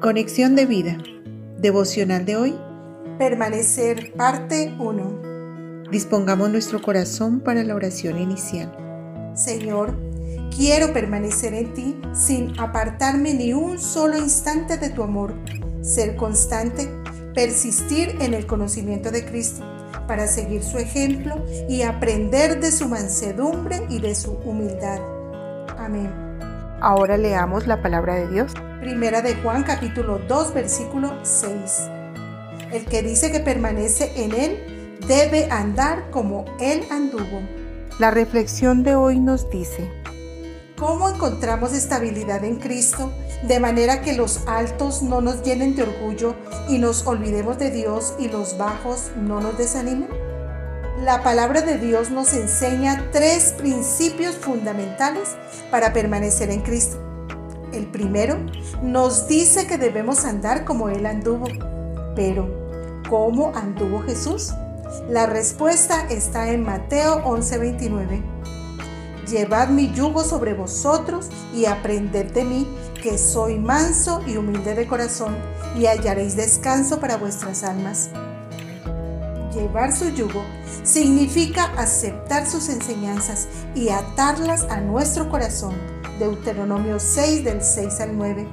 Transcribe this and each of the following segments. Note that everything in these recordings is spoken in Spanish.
Conexión de vida. Devocional de hoy. Permanecer parte 1. Dispongamos nuestro corazón para la oración inicial. Señor, quiero permanecer en ti sin apartarme ni un solo instante de tu amor, ser constante, persistir en el conocimiento de Cristo para seguir su ejemplo y aprender de su mansedumbre y de su humildad. Amén. Ahora leamos la palabra de Dios. Primera de Juan capítulo 2 versículo 6. El que dice que permanece en él debe andar como él anduvo. La reflexión de hoy nos dice, ¿Cómo encontramos estabilidad en Cristo de manera que los altos no nos llenen de orgullo y nos olvidemos de Dios y los bajos no nos desanimen? La palabra de Dios nos enseña tres principios fundamentales para permanecer en Cristo. El primero nos dice que debemos andar como Él anduvo. Pero, ¿cómo anduvo Jesús? La respuesta está en Mateo 11:29. Llevad mi yugo sobre vosotros y aprended de mí, que soy manso y humilde de corazón, y hallaréis descanso para vuestras almas. Llevar su yugo significa aceptar sus enseñanzas y atarlas a nuestro corazón. Deuteronomio 6 del 6 al 9.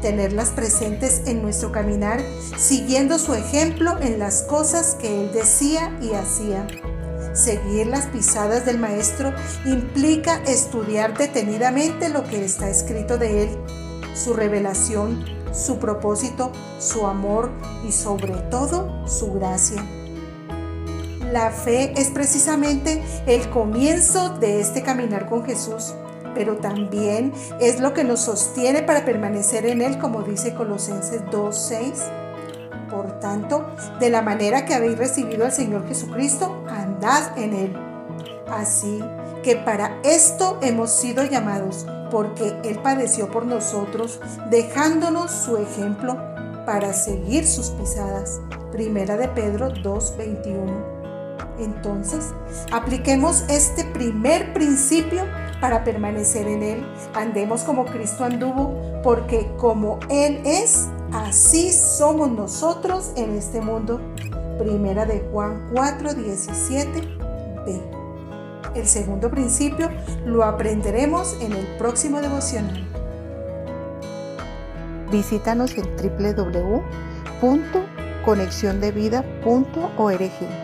Tenerlas presentes en nuestro caminar, siguiendo su ejemplo en las cosas que él decía y hacía. Seguir las pisadas del Maestro implica estudiar detenidamente lo que está escrito de Él, su revelación, su propósito, su amor y sobre todo su gracia. La fe es precisamente el comienzo de este caminar con Jesús, pero también es lo que nos sostiene para permanecer en Él, como dice Colosenses 2.6. Por tanto, de la manera que habéis recibido al Señor Jesucristo, andad en Él. Así que para esto hemos sido llamados, porque Él padeció por nosotros, dejándonos su ejemplo para seguir sus pisadas. Primera de Pedro 2:21. Entonces, apliquemos este primer principio para permanecer en Él. Andemos como Cristo anduvo, porque como Él es, Así somos nosotros en este mundo. Primera de Juan 4, 17b. El segundo principio lo aprenderemos en el próximo devocional. Visítanos en www.conexiondevida.org.